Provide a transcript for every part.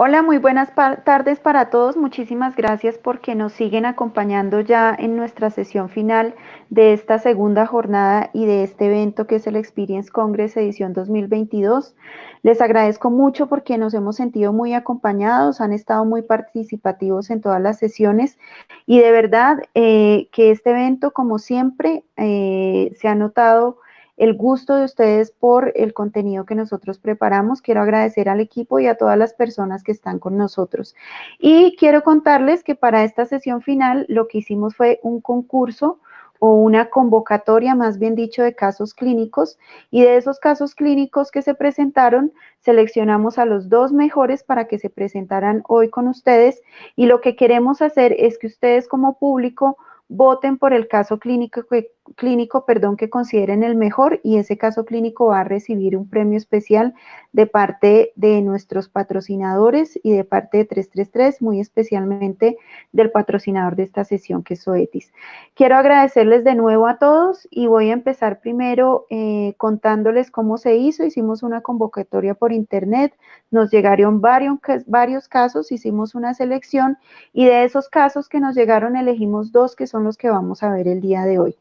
Hola, muy buenas tardes para todos. Muchísimas gracias porque nos siguen acompañando ya en nuestra sesión final de esta segunda jornada y de este evento que es el Experience Congress edición 2022. Les agradezco mucho porque nos hemos sentido muy acompañados, han estado muy participativos en todas las sesiones y de verdad eh, que este evento, como siempre, eh, se ha notado el gusto de ustedes por el contenido que nosotros preparamos. Quiero agradecer al equipo y a todas las personas que están con nosotros. Y quiero contarles que para esta sesión final lo que hicimos fue un concurso o una convocatoria, más bien dicho, de casos clínicos. Y de esos casos clínicos que se presentaron, seleccionamos a los dos mejores para que se presentaran hoy con ustedes. Y lo que queremos hacer es que ustedes como público voten por el caso clínico que, clínico, perdón, que consideren el mejor y ese caso clínico va a recibir un premio especial de parte de nuestros patrocinadores y de parte de 333, muy especialmente del patrocinador de esta sesión que es Zoetis. Quiero agradecerles de nuevo a todos y voy a empezar primero eh, contándoles cómo se hizo. Hicimos una convocatoria por internet, nos llegaron varios, varios casos, hicimos una selección y de esos casos que nos llegaron elegimos dos que son los que vamos a ver el día de hoy.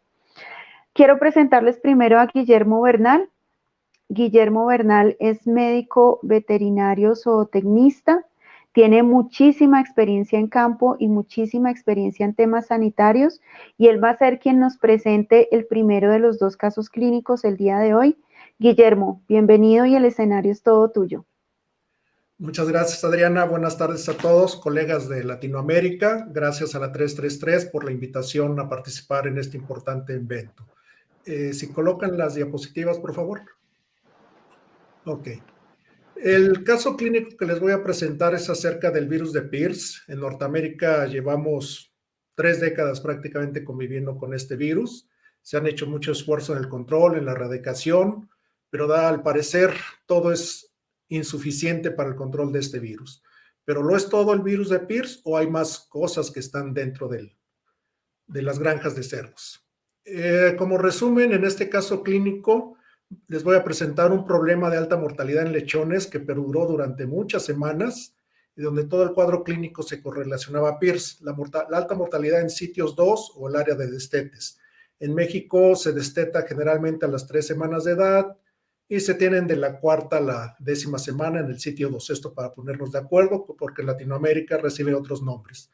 Quiero presentarles primero a Guillermo Bernal. Guillermo Bernal es médico veterinario zootecnista, tiene muchísima experiencia en campo y muchísima experiencia en temas sanitarios y él va a ser quien nos presente el primero de los dos casos clínicos el día de hoy. Guillermo, bienvenido y el escenario es todo tuyo. Muchas gracias, Adriana. Buenas tardes a todos, colegas de Latinoamérica. Gracias a la 333 por la invitación a participar en este importante evento. Eh, si colocan las diapositivas, por favor. Ok. El caso clínico que les voy a presentar es acerca del virus de Pierce. En Norteamérica llevamos tres décadas prácticamente conviviendo con este virus. Se han hecho mucho esfuerzo en el control, en la erradicación, pero da, al parecer todo es insuficiente para el control de este virus. Pero ¿lo es todo el virus de Pierce o hay más cosas que están dentro de las granjas de cerdos? Eh, como resumen, en este caso clínico, les voy a presentar un problema de alta mortalidad en lechones que perduró durante muchas semanas y donde todo el cuadro clínico se correlacionaba a PIRS, la, alta mortalidad en sitios 2 o el área de destetes. En México se desteta generalmente a las tres semanas de edad y se tienen de la cuarta a la décima semana en el sitio 2. Esto para ponernos de acuerdo, porque Latinoamérica recibe otros nombres.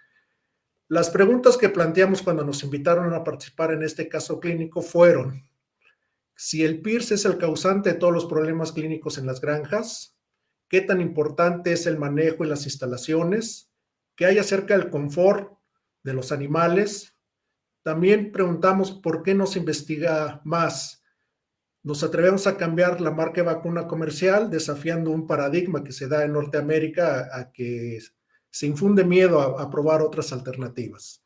Las preguntas que planteamos cuando nos invitaron a participar en este caso clínico fueron si el PIRS es el causante de todos los problemas clínicos en las granjas, qué tan importante es el manejo y las instalaciones, qué hay acerca del confort de los animales. También preguntamos por qué no se investiga más. Nos atrevemos a cambiar la marca de vacuna comercial, desafiando un paradigma que se da en Norteamérica a que se infunde miedo a, probar otras alternativas.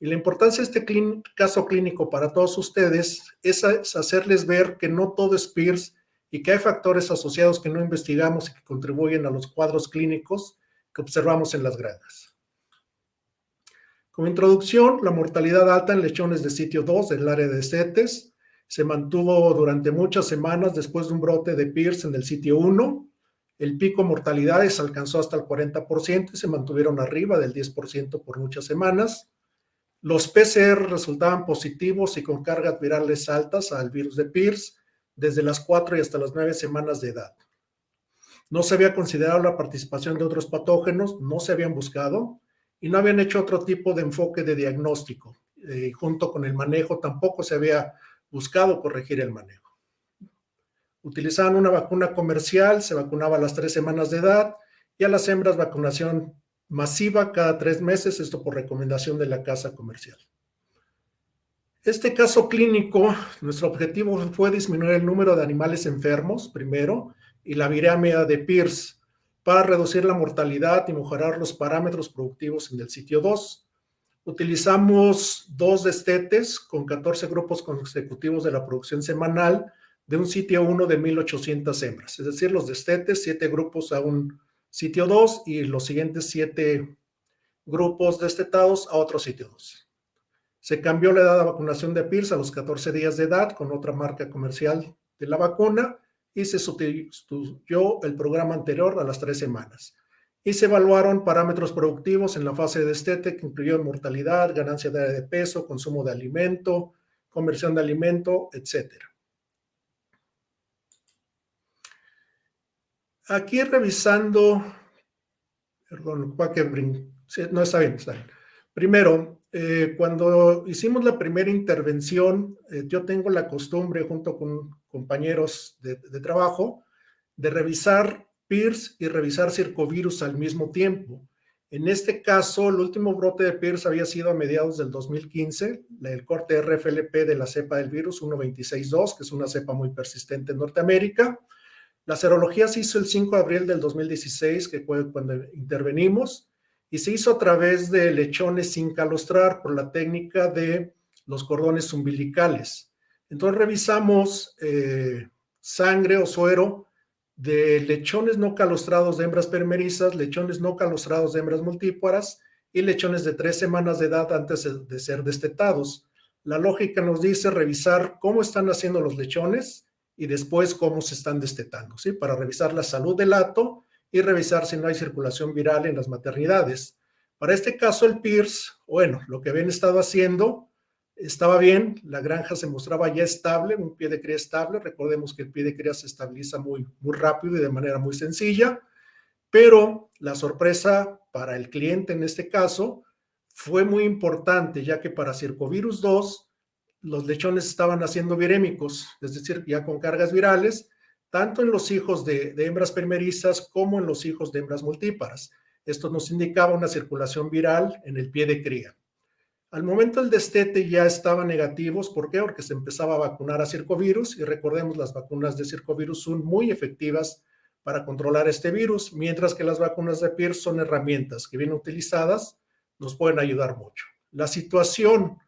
Y la importancia de este caso clínico para todos ustedes es, hacerles ver que no todo es PIRS y que hay factores asociados que no investigamos y que contribuyen a los cuadros clínicos que observamos en las granjas. Como introducción, la mortalidad alta en lechones de sitio 2 del área de CETES se mantuvo durante muchas semanas después de un brote de PIRS en el sitio 1 el pico mortalidades alcanzó hasta el 40% y se mantuvieron arriba del 10% por muchas semanas. Los PCR resultaban positivos y con cargas virales altas al virus de Pierce desde las 4 y hasta las 9 semanas de edad. No se había considerado la participación de otros patógenos, no se habían buscado y no habían hecho otro tipo de enfoque de diagnóstico. Eh, junto con el manejo tampoco se había buscado corregir el manejo utilizaban una vacuna comercial, se vacunaba a las tres semanas de edad y a las hembras vacunación masiva cada tres meses, esto por recomendación de la casa comercial. Este caso clínico, nuestro objetivo fue disminuir el número de animales enfermos, primero, y la viramia de Pierce, para reducir la mortalidad y mejorar los parámetros productivos en el sitio 2. Utilizamos dos destetes con 14 grupos consecutivos de la producción semanal de un sitio 1 de 1800 hembras, es decir, los destetes, siete grupos a un sitio 2 y los siguientes siete grupos destetados a otro sitio 2. Se cambió la edad de vacunación de PIRS a los 14 días de edad con otra marca comercial de la vacuna y se sustituyó el programa anterior a las tres semanas. y se evaluaron parámetros productivos en la fase de destete que incluyeron mortalidad, ganancia de, peso, consumo de alimento, conversión de alimento, etc. Aquí revisando, perdón, no está bien, está bien. Primero, eh, cuando hicimos la primera intervención, eh, yo tengo la costumbre junto con compañeros de, de trabajo de revisar PIRS y revisar circovirus al mismo tiempo. En este caso, el último brote de PIRS había sido a mediados del 2015, el corte RFLP de la cepa del virus 1.26.2, que es una cepa muy persistente en Norteamérica. La serología se hizo el 5 de abril del 2016, que fue cuando intervenimos, y se hizo a través de lechones sin calostrar por la técnica de los cordones umbilicales. Entonces revisamos eh, sangre o suero de lechones no calostrados de hembras permerizas, lechones no calostrados de hembras multíparas y lechones de tres semanas de edad antes de ser destetados. La lógica nos dice revisar cómo están haciendo los lechones y después cómo se están destetando, ¿sí? Para revisar la salud del hato y revisar si no hay circulación viral en las maternidades. Para este caso, el PIRS, bueno, lo que habían estado haciendo estaba bien, la granja se mostraba ya estable, un pie de cría estable. Recordemos que el pie de cría se estabiliza muy, muy rápido y de manera muy sencilla, pero la sorpresa para el cliente en este caso fue muy importante, ya que para Circovirus 2 los lechones estaban haciendo virémicos, es decir, ya con cargas virales, tanto en los hijos de, hembras primerizas como en los hijos de hembras multíparas. Esto nos indicaba una circulación viral en el pie de cría. Al momento del destete ya estaban negativos, ¿por qué? Porque se empezaba a vacunar a circovirus y recordemos las vacunas de circovirus son muy efectivas para controlar este virus, mientras que las vacunas de PIRS son herramientas que bien utilizadas nos pueden ayudar mucho. La situación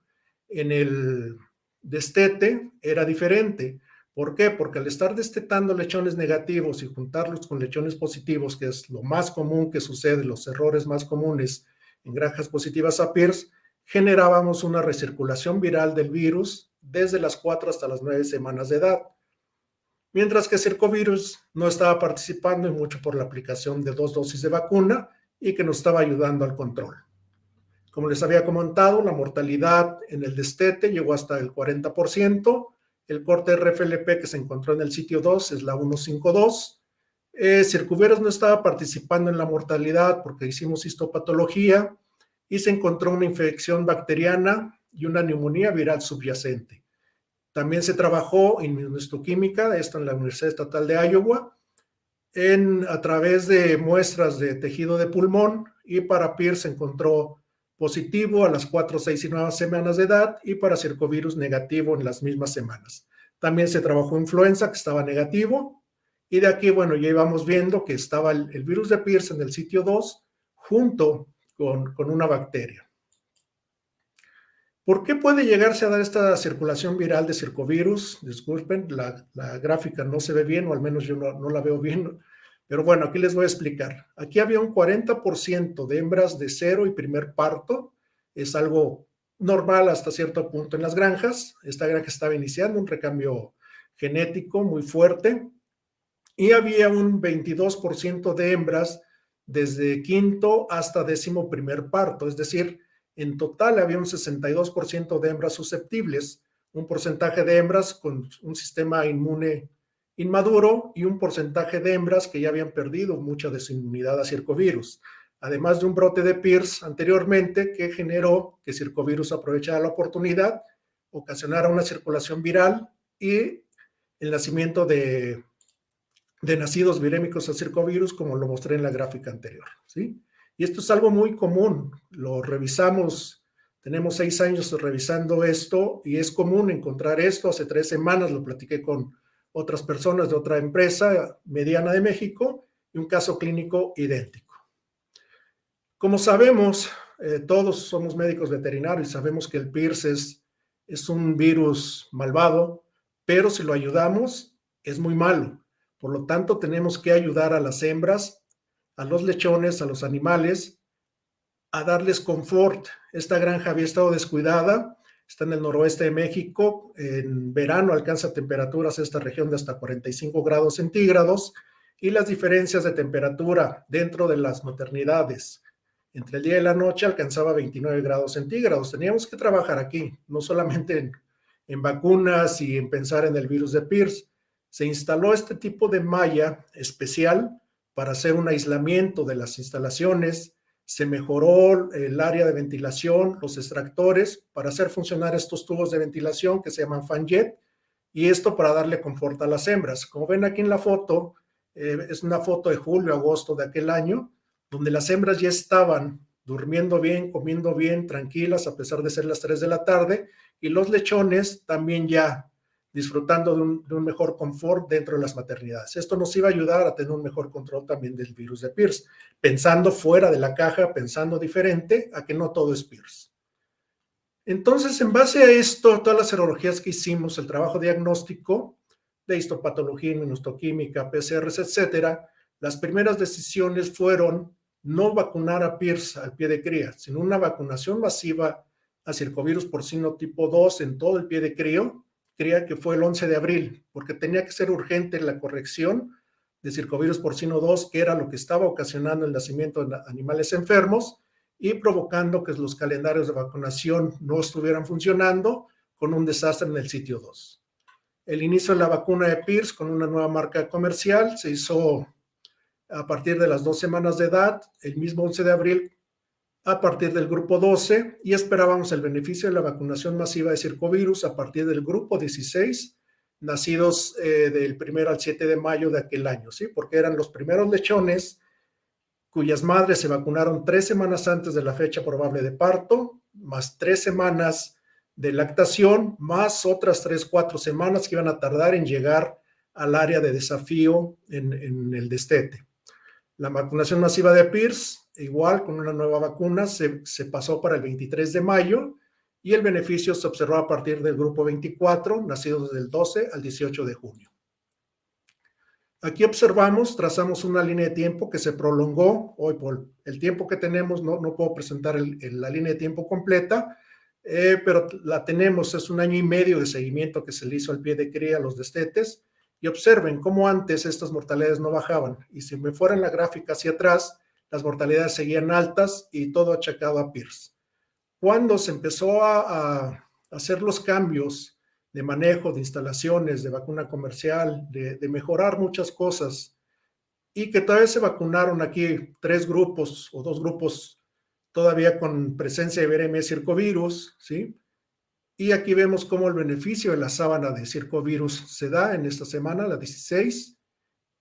en el destete era diferente. ¿Por qué? Porque al estar destetando lechones negativos y juntarlos con lechones positivos, que es lo más común que sucede, los errores más comunes en granjas positivas a PIRS, generábamos una recirculación viral del virus desde las 4 hasta las 9 semanas de edad. Mientras que Circovirus no estaba participando y mucho por la aplicación de dos dosis de vacuna y que nos estaba ayudando al control. Como les había comentado, la mortalidad en el destete llegó hasta el 40%. El corte RFLP que se encontró en el sitio 2 es la 152. Eh, no estaba participando en la mortalidad porque hicimos histopatología y se encontró una infección bacteriana y una neumonía viral subyacente. También se trabajó en inmunohistoquímica, esto en la Universidad Estatal de Iowa, en, a través de muestras de tejido de pulmón y para PIR se encontró positivo a las 4, 6 y 9 semanas de edad y para circovirus negativo en las mismas semanas. También se trabajó influenza que estaba negativo y de aquí, bueno, ya íbamos viendo que estaba el, virus de Pierce en el sitio 2 junto con, una bacteria. ¿Por qué puede llegarse a dar esta circulación viral de circovirus? Disculpen, la, gráfica no se ve bien, o al menos yo no, la veo bien, pero bueno, aquí les voy a explicar. Aquí había un 40% de hembras de cero y primer parto, es algo normal hasta cierto punto en las granjas. Esta granja estaba iniciando un recambio genético muy fuerte y había un 22% de hembras desde quinto hasta décimo primer parto, es decir, en total había un 62% de hembras susceptibles, un porcentaje de hembras con un sistema inmune inmaduro y un porcentaje de hembras que ya habían perdido mucha de su inmunidad a circovirus, además de un brote de PIRS anteriormente que generó que circovirus aprovechara la oportunidad, ocasionara una circulación viral y el nacimiento de de nacidos virémicos a circovirus, como lo mostré en la gráfica anterior. ¿sí? Y esto es algo muy común, lo revisamos, tenemos seis años revisando esto y es común encontrar esto. Hace tres semanas lo platiqué con otras personas de otra empresa mediana de México y un caso clínico idéntico. Como sabemos, eh, todos somos médicos veterinarios y sabemos que el PIRS es, es un virus malvado, pero si lo ayudamos, es muy malo por lo tanto, tenemos que ayudar a las hembras, a los lechones, a los animales, a darles confort. Esta granja había estado descuidada, está en el noroeste de México, en verano alcanza temperaturas esta región de hasta 45 grados centígrados y las diferencias de temperatura dentro de las maternidades entre el día y la noche alcanzaba 29 grados centígrados. Teníamos que trabajar aquí, no solamente en, en vacunas y en pensar en el virus de Pierce. Se instaló este tipo de malla especial para hacer un aislamiento de las instalaciones, se mejoró el área de ventilación, los extractores, para hacer funcionar estos tubos de ventilación que se llaman fanjet, y esto para darle confort a las hembras. Como ven aquí en la foto, eh, es una foto de julio, agosto de aquel año, donde las hembras ya estaban durmiendo bien, comiendo bien, tranquilas, a pesar de ser las 3 de la tarde, y los lechones también ya disfrutando de un, mejor confort dentro de las maternidades. Esto nos iba a ayudar a tener un mejor control también del virus de Pierce, pensando fuera de la caja, pensando diferente, a que no todo es Pierce. Entonces, en base a esto, todas las serologías que hicimos, el trabajo diagnóstico de histopatología, inmunohistoquímica, PCRs, etcétera, las primeras decisiones fueron no vacunar a Pierce al pie de cría, sino una vacunación masiva a circovirus porcino tipo 2 en todo el pie de crío, cría que fue el 11 de abril, porque tenía que ser urgente la corrección de circovirus porcino 2, que era lo que estaba ocasionando el nacimiento de animales enfermos y provocando que los calendarios de vacunación no estuvieran funcionando con un desastre en el sitio 2. El inicio de la vacuna de Pierce con una nueva marca comercial se hizo a partir de las dos semanas de edad, el mismo 11 de abril, a partir del grupo 12 y esperábamos el beneficio de la vacunación masiva de circovirus a partir del grupo 16, nacidos eh, del 1 al 7 de mayo de aquel año, ¿sí? Porque eran los primeros lechones cuyas madres se vacunaron tres semanas antes de la fecha probable de parto, más tres semanas de lactación, más otras tres, cuatro semanas que iban a tardar en llegar al área de desafío en, en el destete. La vacunación masiva de Pierce igual con una nueva vacuna, se, pasó para el 23 de mayo y el beneficio se observó a partir del grupo 24, nacidos del 12 al 18 de junio. Aquí observamos, trazamos una línea de tiempo que se prolongó. Hoy por el tiempo que tenemos, no, no puedo presentar la línea de tiempo completa, eh, pero la tenemos, es un año y medio de seguimiento que se le hizo al pie de cría a los destetes. Y observen cómo antes estas mortalidades no bajaban. Y si me fuera en la gráfica hacia atrás, las mortalidades seguían altas y todo achacado a Pierce. Cuando se empezó a, hacer los cambios de manejo de instalaciones, de vacuna comercial, de, mejorar muchas cosas, y que todavía se vacunaron aquí tres grupos o dos grupos todavía con presencia de VRM circovirus, ¿sí? Y aquí vemos cómo el beneficio de la sábana de circovirus se da en esta semana, la 16,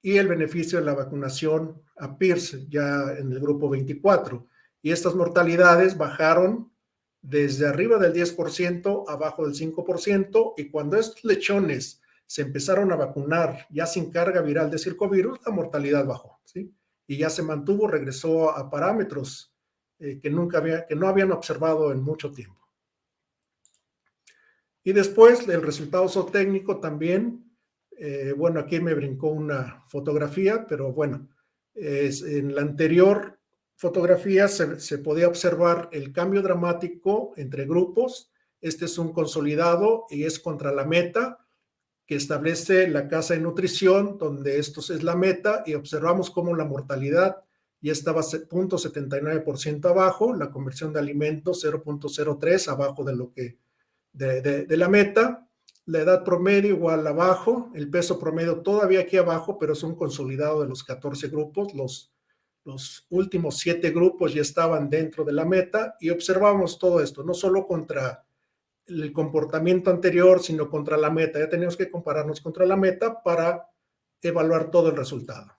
y el beneficio de la vacunación a Pierce ya en el grupo 24. Y estas mortalidades bajaron desde arriba del 10% abajo del 5%, y cuando estos lechones se empezaron a vacunar ya sin carga viral de circovirus, la mortalidad bajó, ¿sí? Y ya se mantuvo, regresó a parámetros eh, que nunca había, que no habían observado en mucho tiempo. Y después el resultado zootécnico también eh, bueno, aquí me brincó una fotografía, pero bueno, en la anterior fotografía se, podía observar el cambio dramático entre grupos. Este es un consolidado y es contra la meta que establece la casa de nutrición, donde esto es la meta, y observamos cómo la mortalidad ya estaba 0.79% abajo, la conversión de alimentos 0.03 abajo de lo que de la meta, la edad promedio igual abajo, el peso promedio todavía aquí abajo, pero es un consolidado de los 14 grupos. Los, los últimos siete grupos ya estaban dentro de la meta y observamos todo esto, no solo contra el comportamiento anterior, sino contra la meta. Ya teníamos que compararnos contra la meta para evaluar todo el resultado.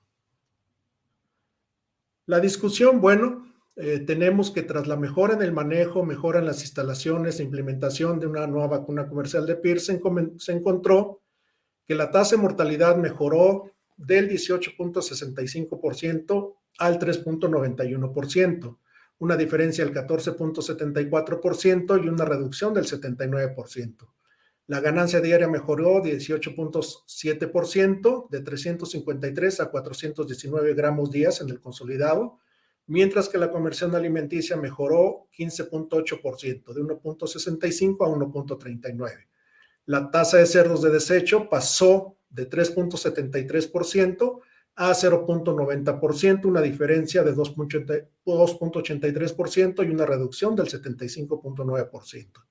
La discusión, bueno, eh, tenemos que tras la mejora en el manejo, mejora en las instalaciones e implementación de una nueva vacuna comercial de Pearson, se encontró que la tasa de mortalidad mejoró del 18.65% al 3.91%, una diferencia del 14.74% y una reducción del 79%. La ganancia diaria mejoró 18.7% de 353 a 419 gramos días en el consolidado, mientras que la conversión alimenticia mejoró 15.8%, de 1.65 a 1.39. La tasa de cerdos de desecho pasó de 3.73% a 0.90%, una diferencia de 2.83% y una reducción del 75.9%.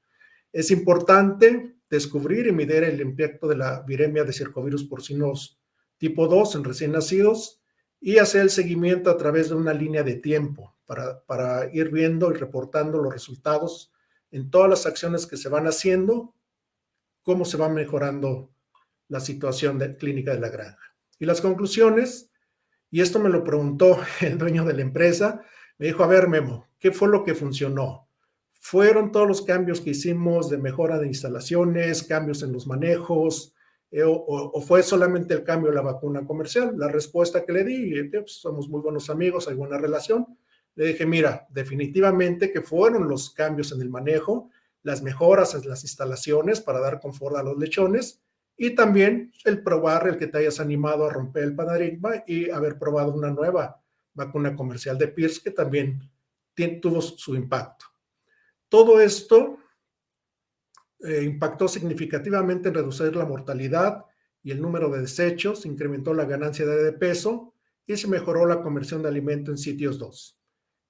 Es importante descubrir y medir el impacto de la viremia de circovirus porcinos tipo 2 en recién nacidos y hacer el seguimiento a través de una línea de tiempo para, para ir viendo y reportando los resultados en todas las acciones que se van haciendo, cómo se va mejorando la situación de, clínica de la granja. Y las conclusiones, y esto me lo preguntó el dueño de la empresa, me dijo, a ver, Memo, ¿qué fue lo que funcionó? ¿Fueron todos los cambios que hicimos de mejora de instalaciones, cambios en los manejos, eh, o, fue solamente el cambio de la vacuna comercial? La respuesta que le di, eh, pues, somos muy buenos amigos, hay buena relación, le dije, mira, definitivamente que fueron los cambios en el manejo, las mejoras en las instalaciones para dar confort a los lechones y también el probar, el que te hayas animado a romper el paradigma y haber probado una nueva vacuna comercial de Pierce que también tuvo su impacto. Todo esto eh, impactó significativamente en reducir la mortalidad y el número de desechos, incrementó la ganancia de peso y se mejoró la conversión de alimento en sitios 2.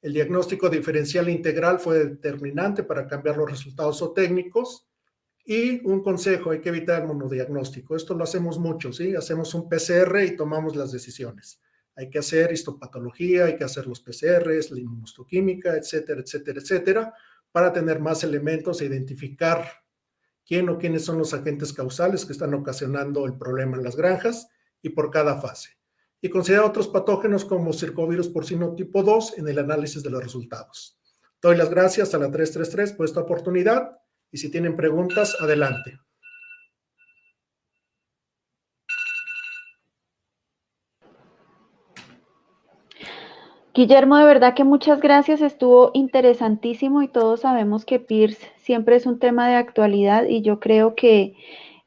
El diagnóstico diferencial integral fue determinante para cambiar los resultados o técnicos y un consejo, hay que evitar el monodiagnóstico. Esto lo hacemos mucho, ¿sí? Hacemos un PCR y tomamos las decisiones. Hay que hacer histopatología, hay que hacer los PCRs, la inmunohistoquímica, etcétera, etcétera, etcétera, para tener más elementos e identificar quién o quiénes son los agentes causales que están ocasionando el problema en las granjas y por cada fase. Y considerar otros patógenos como circovirus porcino tipo 2 en el análisis de los resultados. Doy las gracias a la 333 por esta oportunidad y si tienen preguntas, adelante. Guillermo, de verdad que muchas gracias, estuvo interesantísimo y todos sabemos que Pierce siempre es un tema de actualidad y yo creo que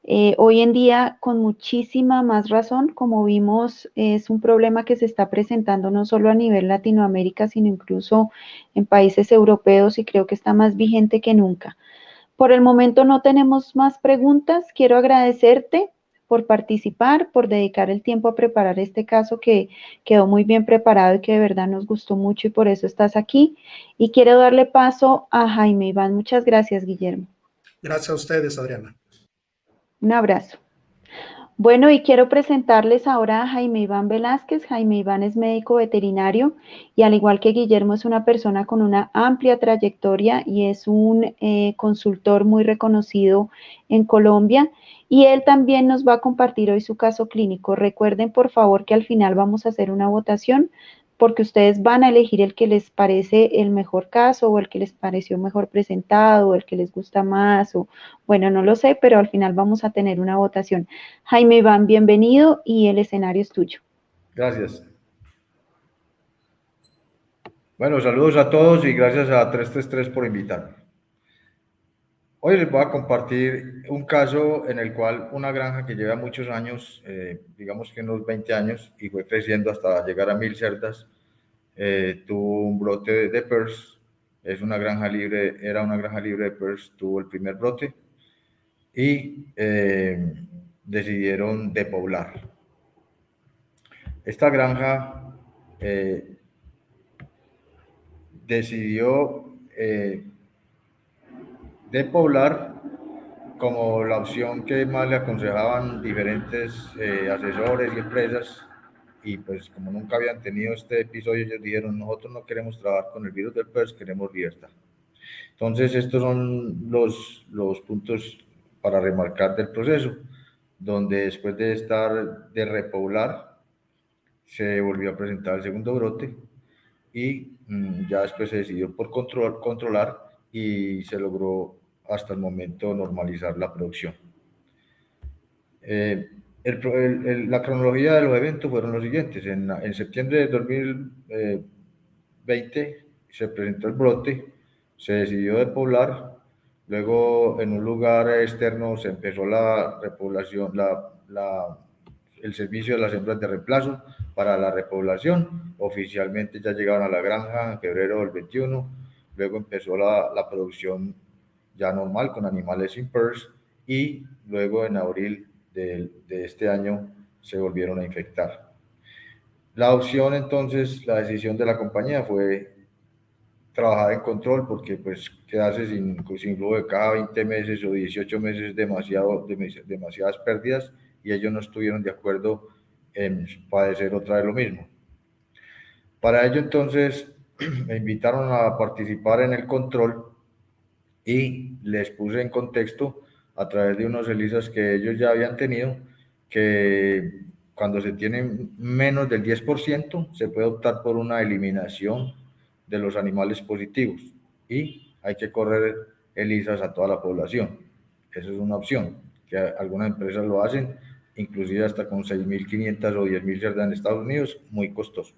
eh, hoy en día con muchísima más razón, como vimos, es un problema que se está presentando no solo a nivel Latinoamérica, sino incluso en países europeos y creo que está más vigente que nunca. Por el momento no tenemos más preguntas. Quiero agradecerte por participar, por dedicar el tiempo a preparar este caso que quedó muy bien preparado y que de verdad nos gustó mucho y por eso estás aquí. Y quiero darle paso a Jaime Iván. Muchas gracias, Guillermo. Gracias a ustedes, Adriana. Un abrazo. Bueno, y quiero presentarles ahora a Jaime Iván Velázquez. Jaime Iván es médico veterinario y al igual que Guillermo es una persona con una amplia trayectoria y es un eh, consultor muy reconocido en Colombia. Y él también nos va a compartir hoy su caso clínico. Recuerden, por favor, que al final vamos a hacer una votación porque ustedes van a elegir el que les parece el mejor caso o el que les pareció mejor presentado o el que les gusta más o bueno, no lo sé, pero al final vamos a tener una votación. Jaime Iván, bienvenido y el escenario es tuyo. Gracias. Bueno, saludos a todos y gracias a 333 por invitarme. Hoy les voy a compartir un caso en el cual una granja que lleva muchos años, eh, digamos que unos 20 años, y fue creciendo hasta llegar a mil cerdas, eh, tuvo un brote de PERS. Es una granja libre, era una granja libre de PERS, tuvo el primer brote y eh, decidieron depoblar. Esta granja decidió de poblar como la opción que más le aconsejaban diferentes eh, asesores y empresas y pues como nunca habían tenido este episodio ellos dijeron nosotros no queremos trabajar con el virus del PERS, queremos libertad. Entonces estos son los, los puntos para remarcar del proceso, donde después de estar de repoblar se volvió a presentar el segundo brote y mm, ya después se decidió por control, controlar y se logró hasta el momento normalizar la producción. Eh, la cronología de los eventos fueron los siguientes. En, en septiembre de 2020 se presentó el brote, se decidió depoblar, luego en un lugar externo se empezó la repoblación, la, la, el servicio de las hembras de reemplazo para la repoblación. Oficialmente ya llegaron a la granja en febrero del 21, luego empezó la, la producción ya normal con animales sin PERS y luego en abril de, de este año se volvieron a infectar. La opción entonces, la decisión de la compañía fue trabajar en control porque pues quedarse sin, sin flujo de cada 20 meses o 18 meses demasiado, demasiadas pérdidas y ellos no estuvieron de acuerdo en padecer otra vez lo mismo. Para ello entonces me invitaron a participar en el control y les puse en contexto a través de unos ELISAs que ellos ya habían tenido que cuando se tiene menos del 10% se puede optar por una eliminación de los animales positivos y hay que correr ELISAs a toda la población. Esa es una opción, que algunas empresas lo hacen, inclusive hasta con 6.500 o 10.000 cerdas en Estados Unidos, muy costoso.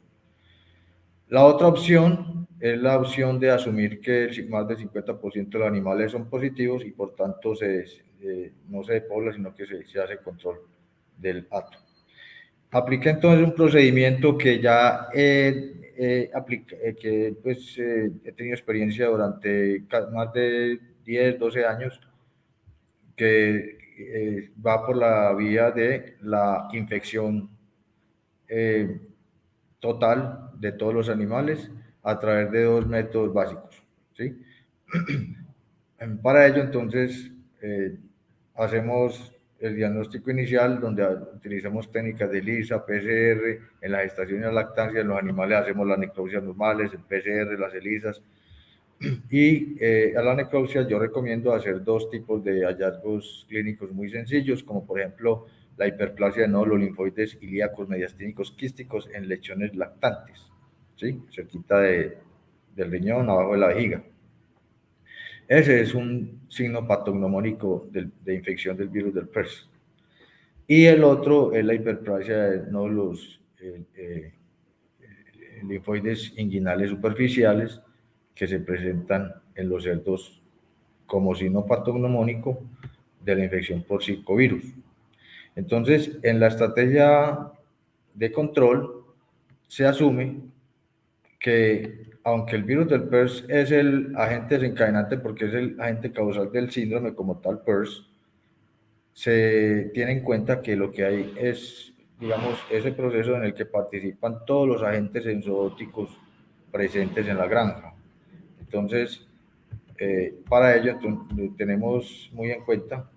La otra opción es la opción de asumir que más del 50% de los animales son positivos y por tanto se, eh, no se depobla, sino que se, se hace control del hato. Apliqué entonces un procedimiento que ya eh, que pues, eh, he tenido experiencia durante más de 10, 12 años, que eh, va por la vía de la infección total de todos los animales a través de dos métodos básicos. ¿sí? Para ello, entonces, hacemos el diagnóstico inicial, donde utilizamos técnicas de LISA, PCR, en la gestación y la lactancia, en los animales hacemos las necropsias normales, el PCR, las ELISAs. Y eh, a la necropsia yo recomiendo hacer dos tipos de hallazgos clínicos muy sencillos, como por ejemplo la hiperplasia de nódulos linfoides ilíacos mediastínicos quísticos en lechones lactantes, ¿sí? cerquita de, del riñón, abajo de la vejiga. Ese es un signo patognomónico de, de infección del virus del PERS. Y el otro es la hiperplasia de nódulos eh, eh, linfoides inguinales superficiales que se presentan en los cerdos como signo patognomónico de la infección por psicovirus. Entonces, en la estrategia de control se asume que aunque el virus del PERS es el agente desencadenante porque es el agente causal del síndrome como tal PERS, se tiene en cuenta que lo que hay es, digamos, ese proceso en el que participan todos los agentes enzootóticos presentes en la granja. Entonces, eh, para ello tenemos muy en cuenta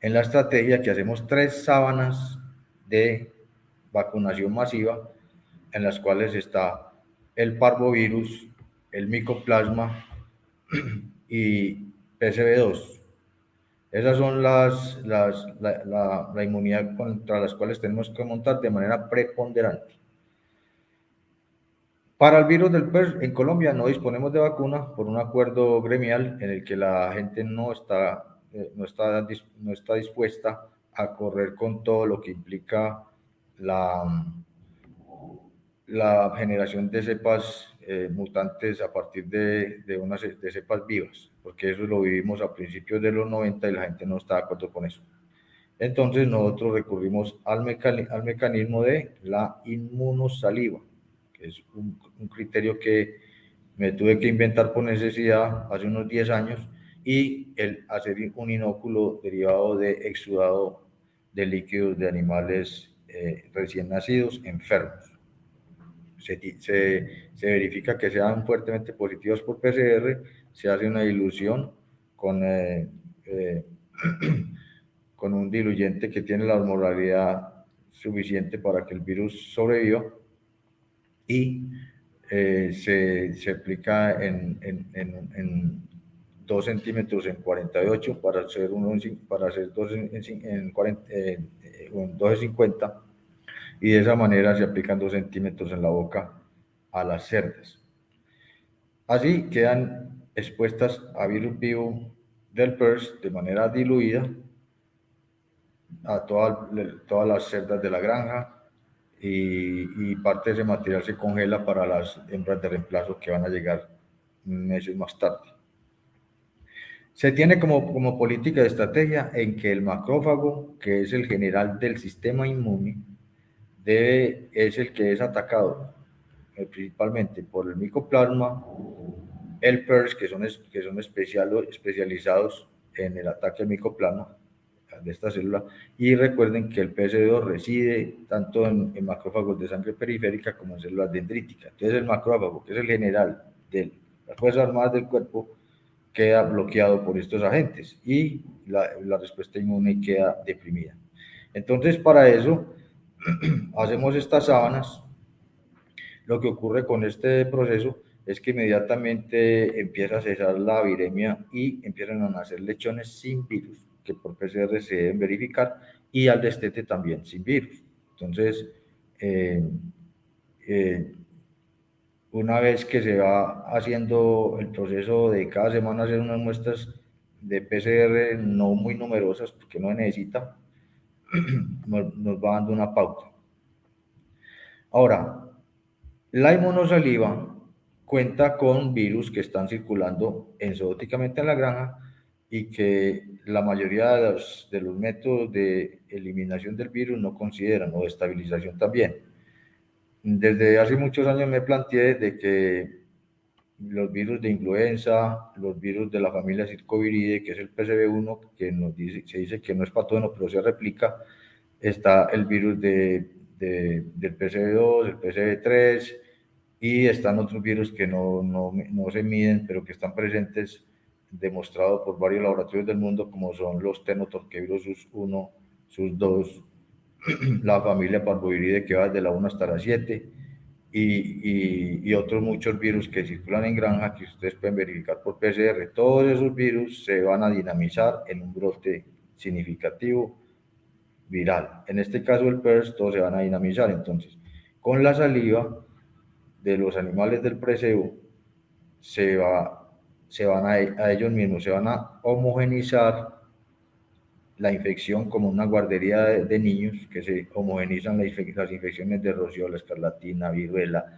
en la estrategia que hacemos tres sábanas de vacunación masiva en las cuales está el parvovirus, el micoplasma y PCB2. Esas son las, las la, la, inmunidad contra las cuales tenemos que montar de manera preponderante. Para el virus del PERS, en Colombia no disponemos de vacuna por un acuerdo gremial en el que la gente no está, eh, no está, no está dispuesta a correr con todo lo que implica la, la generación de cepas eh, mutantes a partir de, de, unas de cepas vivas, porque eso lo vivimos a principios de los 90 y la gente no está de acuerdo con eso. Entonces nosotros recurrimos al, mecanismo de la inmunosaliva, que es un, un, criterio que me tuve que inventar por necesidad hace unos 10 años, y el hacer un inóculo derivado de exudado de líquidos de animales eh, recién nacidos enfermos se, verifica que sean fuertemente positivos por PCR, se hace una dilución con, eh, eh, con un diluyente que tiene la osmolaridad suficiente para que el virus sobreviva y eh, se, se, aplica en, en, en, 2 centímetros en 48 para hacer, uno, para hacer 2 en, en, 40, 50 y de esa manera se aplican dos centímetros en la boca a las cerdas. Así quedan expuestas a virus vivo del PERS de manera diluida a todas, todas las cerdas de la granja y, parte de ese material se congela para las hembras de reemplazo que van a llegar meses más tarde. Se tiene como, como política de estrategia en que el macrófago, que es el general del sistema inmune, debe, es el que es atacado eh, principalmente por el micoplasma, el PERS, que son, que son especial, especializados en el ataque al micoplasma, de esta célula. Y recuerden que el PSB2 reside tanto en, macrófagos de sangre periférica como en células dendríticas. Entonces el macrófago, que es el general de las Fuerzas Armadas del cuerpo, queda bloqueado por estos agentes y la, la respuesta inmune queda deprimida. Entonces para eso hacemos estas sábanas. Lo que ocurre con este proceso es que inmediatamente empieza a cesar la viremia y empiezan a nacer lechones sin virus, que por PCR se deben verificar, y al destete también sin virus. Entonces, eh, eh, una vez que se va haciendo el proceso de cada semana hacer unas muestras de PCR no muy numerosas, porque no necesita, nos va dando una pauta. Ahora, la inmunosaliva cuenta con virus que están circulando enzooticamente en la granja y que la mayoría de los, de los métodos de eliminación del virus no consideran o de estabilización también. Desde hace muchos años me planteé de que los virus de influenza, los virus de la familia Circoviridae, que es el PCB1, que nos dice, se dice que no es patógeno, pero se replica, está el virus de, de, del PCB2, el PCB3, y están otros virus que no, no, no, se miden, pero que están presentes, demostrados por varios laboratorios del mundo, como son los tenotorquevirus SUS1, SUS2, la familia parvoviride que va desde la 1 hasta la 7, y, y, y, otros muchos virus que circulan en granja que ustedes pueden verificar por PCR. Todos esos virus se van a dinamizar en un brote significativo viral. En este caso el PERS, todos se van a dinamizar. Entonces, con la saliva, de los animales del preseo se, va, se van a, a, ellos mismos, se van a homogenizar la infección como una guardería de, niños que se homogenizan las, infecciones de rociola, escarlatina, viruela,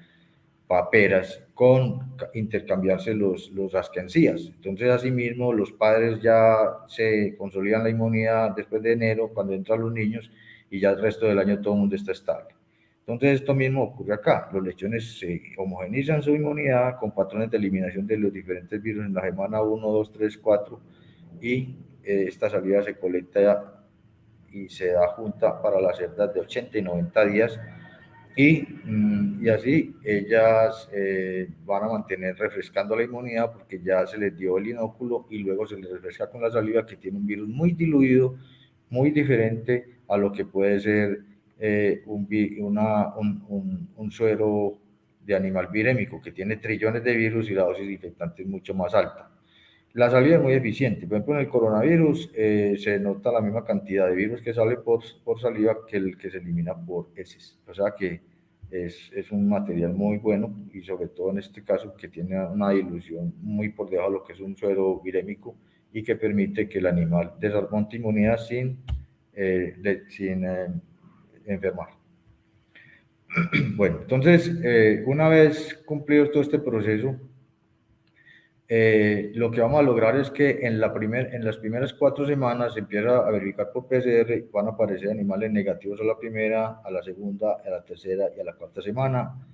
paperas, con intercambiarse los, los ascancías. Entonces, asimismo, los padres ya se consolidan la inmunidad después de enero, cuando entran los niños, y ya el resto del año todo el mundo está estable. Entonces, esto mismo ocurre acá. Los lechones se homogenizan su inmunidad con patrones de eliminación de los diferentes virus en la semana 1, 2, 3, 4 y esta salida se colecta y se da junta para las cerdas de 80 y 90 días y, mm, y así ellas eh, van a mantener refrescando la inmunidad porque ya se les dio el inóculo y luego se les refresca con la saliva que tiene un virus muy diluido, muy diferente a lo que puede ser eh, un, una, un, un, suero de animal virémico que tiene trillones de virus y la dosis infectante es mucho más alta. La salida es muy eficiente. Por ejemplo, en el coronavirus eh, se nota la misma cantidad de virus que sale por, por saliva que el que se elimina por heces. O sea que es, es, un material muy bueno y sobre todo en este caso que tiene una dilución muy por debajo de lo que es un suero virémico y que permite que el animal desarmonte inmunidad sin, eh, sin enfermar. Bueno, entonces, eh, una vez cumplido todo este proceso, eh, lo que vamos a lograr es que en, la primer, en las primeras cuatro semanas se empieza a verificar por PCR, van a aparecer animales negativos a la primera, a la segunda, a la tercera y a la cuarta semana,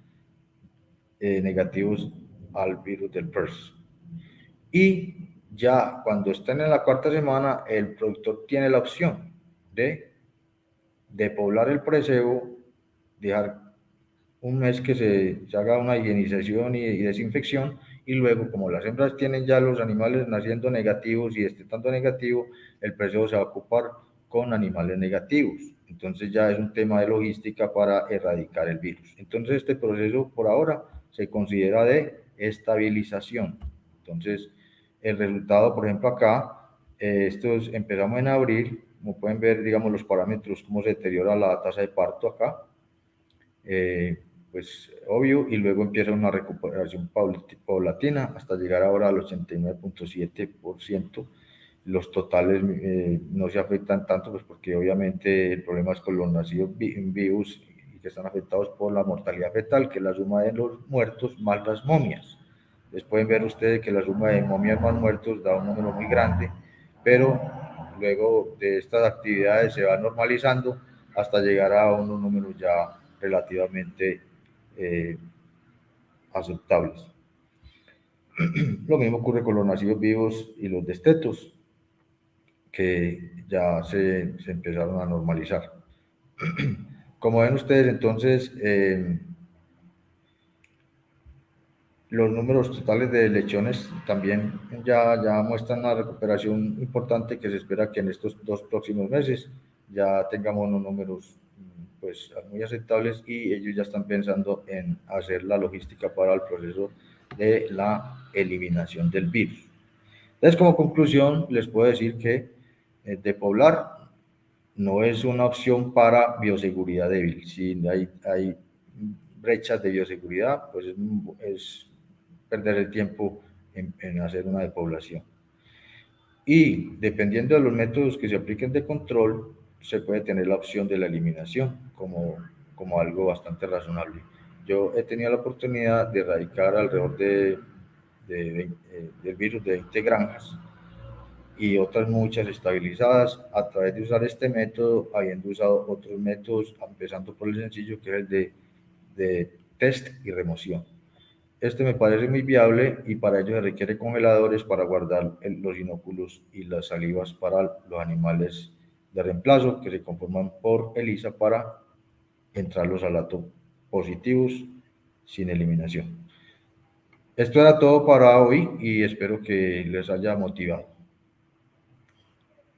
eh, negativos al virus del PERS. Y ya cuando estén en la cuarta semana, el productor tiene la opción de de poblar el preseo, dejar un mes que se, haga una higienización y, desinfección y luego como las hembras tienen ya los animales naciendo negativos y este tanto negativo, el preseo se va a ocupar con animales negativos. Entonces ya es un tema de logística para erradicar el virus. Entonces este proceso por ahora se considera de estabilización. Entonces el resultado, por ejemplo acá, eh, estos empezamos en abril, como pueden ver, digamos, los parámetros, cómo se deteriora la tasa de parto acá, eh, pues obvio, y luego empieza una recuperación paulatina hasta llegar ahora al 89.7%. Los totales eh, no se afectan tanto, pues porque obviamente el problema es con los nacidos vivos y que están afectados por la mortalidad fetal, que es la suma de los muertos más las momias. Les pueden ver ustedes que la suma de momias más muertos da un número muy grande, pero luego de estas actividades se va normalizando hasta llegar a unos números ya relativamente eh, aceptables. Lo mismo ocurre con los nacidos vivos y los destetos. que ya se, empezaron a normalizar. Como ven ustedes, entonces, eh, los números totales de lechones también ya, ya muestran una recuperación importante que se espera que en estos dos próximos meses ya tengamos unos números pues, muy aceptables y ellos ya están pensando en hacer la logística para el proceso de la eliminación del virus. Entonces, como conclusión, les puedo decir que eh, de poblar no es una opción para bioseguridad débil. Si hay, hay brechas de bioseguridad, pues es, perder el tiempo en, en, hacer una depoblación. Y dependiendo de los métodos que se apliquen de control, se puede tener la opción de la eliminación como, como algo bastante razonable. Yo he tenido la oportunidad de erradicar alrededor de, de, de, eh, del virus de 20 granjas y otras muchas estabilizadas a través de usar este método, habiendo usado otros métodos, empezando por el sencillo que es el de, de test y remoción. Este me parece muy viable y para ello se requiere congeladores para guardar el, los inóculos y las salivas para los animales de reemplazo que se conforman por ELISA para entrar los alatos positivos sin eliminación. Esto era todo para hoy y espero que les haya motivado.